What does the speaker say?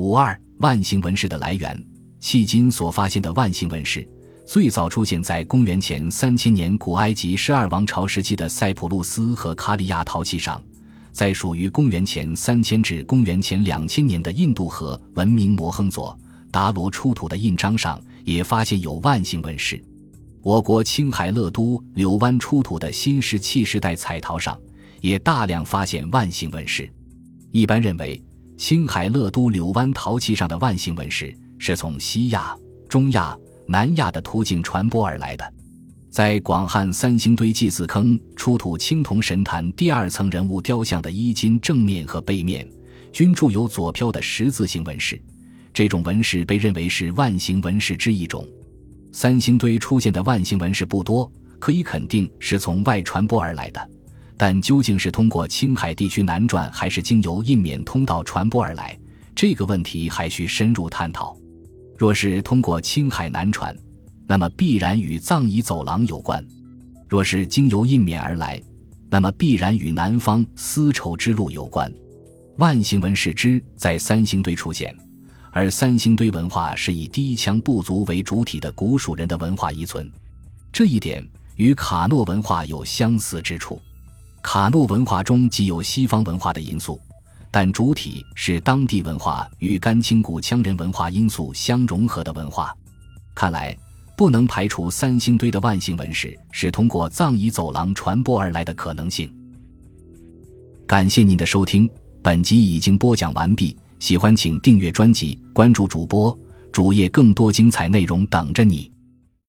五二万形纹饰的来源，迄今所发现的万形纹饰，最早出现在公元前三千年古埃及十二王朝时期的塞浦路斯和卡里亚陶器上，在属于公元前三千至公元前两千年的印度河文明摩亨佐达罗出土的印章上，也发现有万形纹饰。我国青海乐都柳湾出土的新石器时代彩陶上，也大量发现万形纹饰。一般认为。青海乐都柳湾陶器上的万形纹饰是从西亚、中亚、南亚的途径传播而来的。在广汉三星堆祭祀坑出土青铜神坛第二层人物雕像的衣襟正面和背面，均铸有左飘的十字形纹饰。这种纹饰被认为是万形纹饰之一种。三星堆出现的万形纹饰不多，可以肯定是从外传播而来的。但究竟是通过青海地区南传，还是经由印缅通道传播而来，这个问题还需深入探讨。若是通过青海南传，那么必然与藏彝走廊有关；若是经由印缅而来，那么必然与南方丝绸之路有关。万形纹饰之在三星堆出现，而三星堆文化是以低羌部族为主体的古蜀人的文化遗存，这一点与卡诺文化有相似之处。卡诺文化中既有西方文化的因素，但主体是当地文化与甘青古羌人文化因素相融合的文化。看来不能排除三星堆的万姓纹饰是通过藏彝走廊传播而来的可能性。感谢您的收听，本集已经播讲完毕。喜欢请订阅专辑，关注主播主页，更多精彩内容等着你。